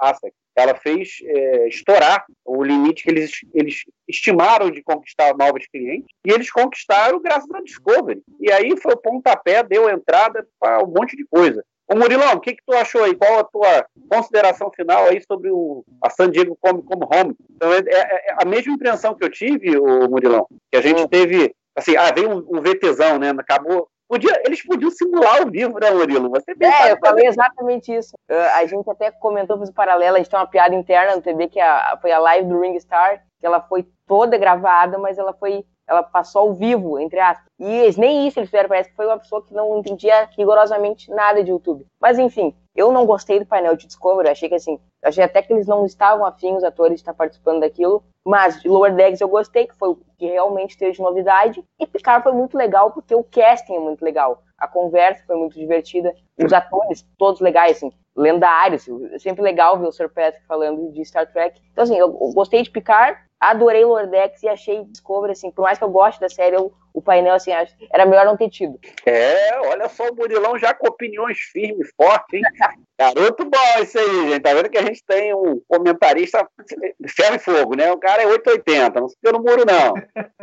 ASEC, ela fez é, estourar o limite que eles, eles estimaram de conquistar novos clientes, e eles conquistaram graças à Discovery. E aí foi o pontapé, deu entrada para um monte de coisa. Ô Murilão, o que, que tu achou aí? Qual a tua consideração final aí sobre o, a San Diego como, como home? Então, é, é, é, a mesma impressão que eu tive, o Murilão, que a gente hum. teve, assim, ah, veio um, um VTzão, né? Acabou Podia, eles podiam simular ao vivo, né, Murilo? Você é, eu falei exatamente isso. Uh, a gente até comentou, fez um paralelo, a gente tem uma piada interna no TV, que a, foi a live do Ring Star, que ela foi toda gravada, mas ela foi ela passou ao vivo, entre aspas. E eles, nem isso eles fizeram, parece que foi uma pessoa que não entendia rigorosamente nada de YouTube. Mas enfim, eu não gostei do painel de Discovery, achei que assim, achei até que eles não estavam afim, os atores, de estar participando daquilo. Mas de Lower Decks eu gostei, que foi o que realmente teve de novidade. E Picard foi muito legal, porque o casting é muito legal. A conversa foi muito divertida. Os atores, todos legais, assim, lendários. É sempre legal ver o Sir Patrick falando de Star Trek. Então, assim, eu gostei de Picard, adorei Lordex e achei Discovery, assim, por mais que eu goste da série, eu, o painel, assim, era melhor não ter tido. É, olha só o Murilão já com opiniões firmes, fortes, hein? Garoto bom isso aí, gente. Tá vendo que a gente tem um comentarista ferro e fogo, né? O cara é 880, não fica no muro, não.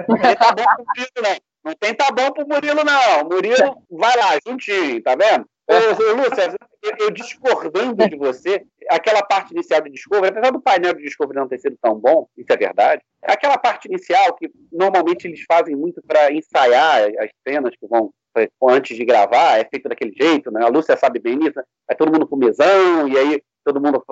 Não tá bom pro Murilo, não. Não tem tá bom pro Murilo, não. Murilo vai lá, juntinho, tá vendo? Lúcio, eu, eu, discordando de você, aquela parte inicial de Discovery, apesar do painel de Discovery não ter sido tão bom, isso é verdade, aquela parte inicial que normalmente eles fazem muito para ensaiar as cenas que vão antes de gravar, é feito daquele jeito, né? A Lúcia sabe bem isso, né? Vai todo mundo com mesão, e aí todo mundo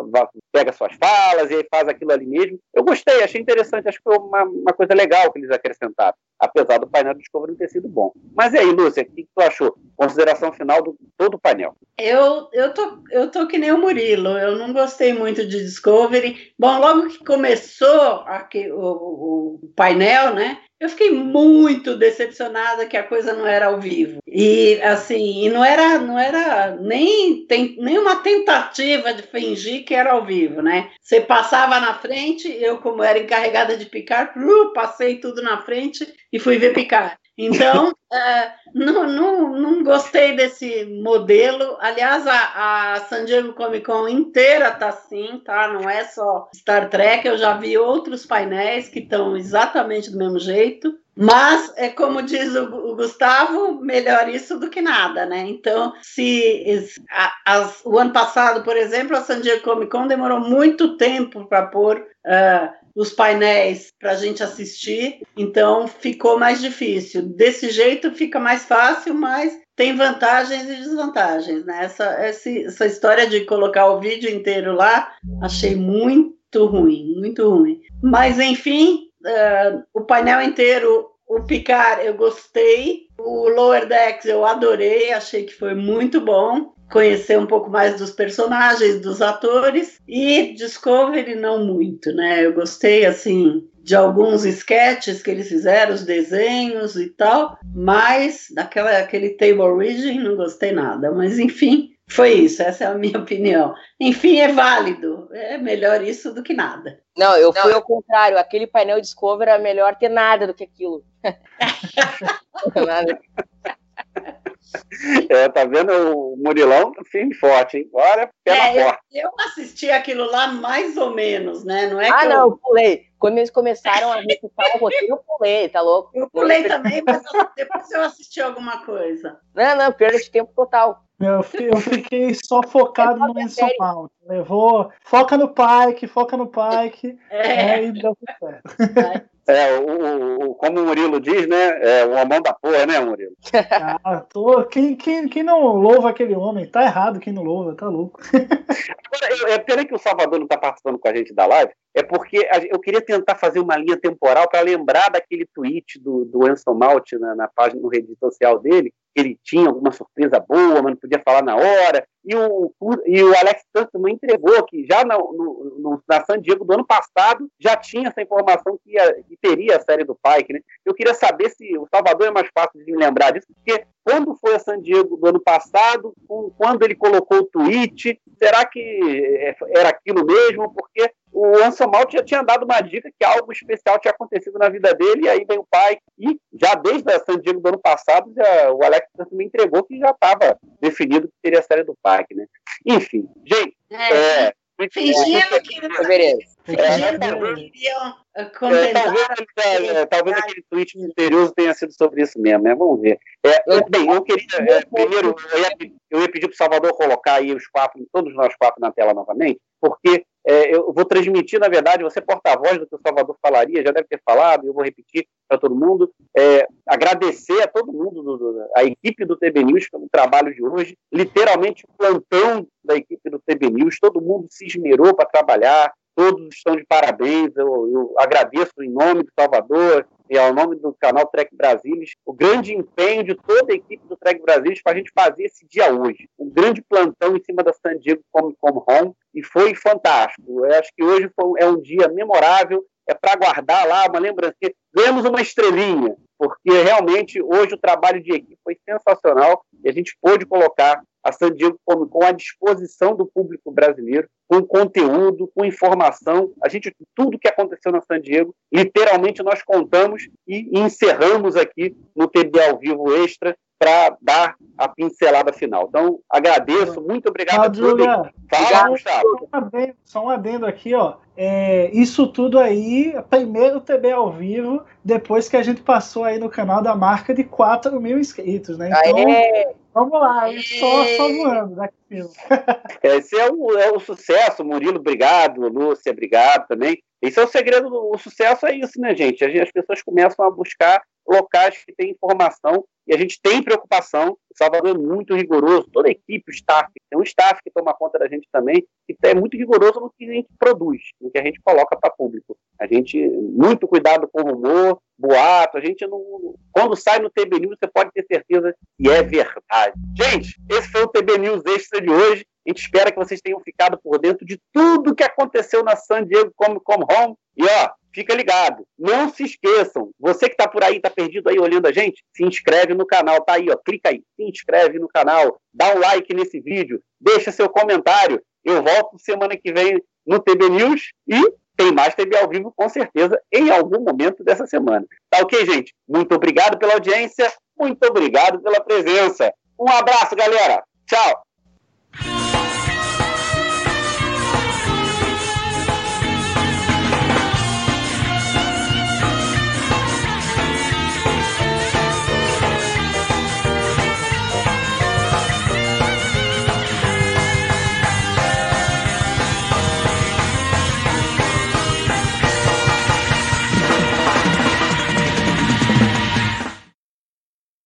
pega suas falas e aí faz aquilo ali mesmo. Eu gostei, achei interessante, acho que foi uma, uma coisa legal que eles acrescentaram, apesar do painel do Discovery ter sido bom. Mas e aí, Lúcia, o que, tu achou? Consideração final do todo o painel. Eu, eu, tô, eu tô que nem o Murilo, eu não gostei muito de Discovery. Bom, logo que começou aqui, o, o painel, né? Eu fiquei muito decepcionada que a coisa não era ao vivo. E assim, e não era, não era nem, tem, nem uma tentativa de fingir que era ao vivo, né? Você passava na frente, eu, como era encarregada de picar, passei tudo na frente e fui ver picar. Então, é, não, não, não gostei desse modelo. Aliás, a, a San Diego Comic Con inteira tá assim, tá? Não é só Star Trek. Eu já vi outros painéis que estão exatamente do mesmo jeito. Mas, é como diz o, o, Gustavo, melhor isso do que nada, né? Então, se a, as, o ano passado, por exemplo, a San Diego Comic Con demorou muito tempo para pôr uh, os painéis para a gente assistir, então ficou mais difícil. Desse jeito fica mais fácil, mas tem vantagens e desvantagens, né? Essa, essa, essa história de colocar o vídeo inteiro lá, achei muito ruim, muito ruim. Mas, enfim, uh, o painel inteiro, o Picard eu gostei, o Lower Decks eu adorei, achei que foi muito bom conhecer um pouco mais dos personagens, dos atores, e Discovery não muito, né? Eu gostei, assim, de alguns sketches que eles fizeram, os desenhos e tal, mas daquela aquele table reading não gostei nada, mas enfim, foi isso, essa é a minha opinião. Enfim, é válido, é melhor isso do que nada. Não, eu fui ao contrário, aquele painel Discovery é melhor ter nada do que aquilo. nada. É, tá vendo o Murilão firme e forte, hein? Olha, pela é, forte. Eu, eu, assisti aquilo lá mais ou menos, né? Não é ah, não, eu... pulei. Quando eles começaram a recitar o roteiro, eu pulei, tá louco? Eu pulei também, mas depois eu assisti alguma coisa. Não, não, perda de tempo total. Eu, eu fiquei só focado no Mount. Levou. Foca no Pike, foca no Pike. É. Né, e deu certo. É, o, o, como o Murilo diz, né? É o homão da porra, né, Murilo? Ah, tô, quem, quem, quem não louva aquele homem? Tá errado quem não louva, tá louco. Agora, é pena que o Salvador não tá participando com a gente da live, é porque eu queria tentar fazer uma linha temporal para lembrar daquele tweet do, do Anson Malt na, na página, no rede social dele, ele tinha alguma surpresa boa, mas não podia falar na hora. E o, e o Alex também entregou que já no, no, no, na San Diego do ano passado já tinha essa informação que, ia, que teria a série do Pike. Né? Eu queria saber se o Salvador é mais fácil de me lembrar disso, porque quando foi a San Diego do ano passado, quando ele colocou o tweet, será que é, era aquilo mesmo? Porque o Anson Malt já tinha dado uma dica que algo especial tinha acontecido na vida dele, e aí vem o pai, e já desde a San Diego do ano passado, já, o Alex também entregou que já estava definido que seria a série do Pike, né? Enfim, gente, é, é, fingindo que não queriam é, talvez, é, talvez aquele tweet misterioso tenha sido sobre isso mesmo, né? Vamos ver. É, bem, eu queria. É, primeiro, eu ia, eu ia pedir para o Salvador colocar aí os quatro, todos nós quatro na tela novamente, porque é, eu vou transmitir, na verdade, você porta-voz do que o Salvador falaria, já deve ter falado, eu vou repetir para todo mundo. É, agradecer a todo mundo, do, do, a equipe do TB News pelo trabalho de hoje, literalmente plantão da equipe do TB News, todo mundo se esmerou para trabalhar, todos estão de parabéns. Eu, eu, agradeço em nome do Salvador e ao nome do canal Trek Brasilis o grande empenho de toda a equipe do Trek Brasilis para a gente fazer esse dia hoje. Um grande plantão em cima da San Diego Comic Con Home e foi fantástico. Eu acho que hoje foi, é um dia memorável. É para guardar lá uma lembrança. Ganhamos uma estrelinha, porque realmente hoje o trabalho de equipe foi sensacional e a gente pôde colocar a San Diego Comic Con à disposição do público brasileiro, com conteúdo, com informação. A gente, tudo que aconteceu na San Diego, literalmente nós contamos e encerramos aqui no TB ao vivo extra para dar a pincelada final. Então, agradeço, muito obrigado ah, a todos. Fala, Gustavo. Só um, adendo, só um adendo aqui, ó. É, isso tudo aí, primeiro TB ao vivo, depois que a gente passou aí no canal da marca de 4 mil inscritos, né? Então, Aê! Vamos lá, só, só voando daqui Esse é o, é o sucesso, Murilo, obrigado, Lúcia, obrigado também. Esse é o segredo do o sucesso, é isso, né, gente? As pessoas começam a buscar locais que têm informação e a gente tem preocupação. O Salvador é muito rigoroso, toda a equipe, o staff, tem um staff que toma conta da gente também, que é muito rigoroso no que a gente produz, no que a gente coloca para público. A gente, muito cuidado com o rumor, boato, a gente não. Quando sai no TB News, você pode ter certeza que é verdade. Gente, esse foi o TB News Extra de hoje. A gente espera que vocês tenham ficado por dentro de tudo que aconteceu na San Diego Comic Con Home. E ó, fica ligado, não se esqueçam, você que está por aí, está perdido aí olhando a gente, se inscreve no canal, tá aí, ó, clica aí, se inscreve no canal, dá um like nesse vídeo, deixa seu comentário. Eu volto semana que vem no TB News e tem mais TV ao vivo, com certeza, em algum momento dessa semana. Tá ok, gente? Muito obrigado pela audiência, muito obrigado pela presença. Um abraço, galera. Tchau.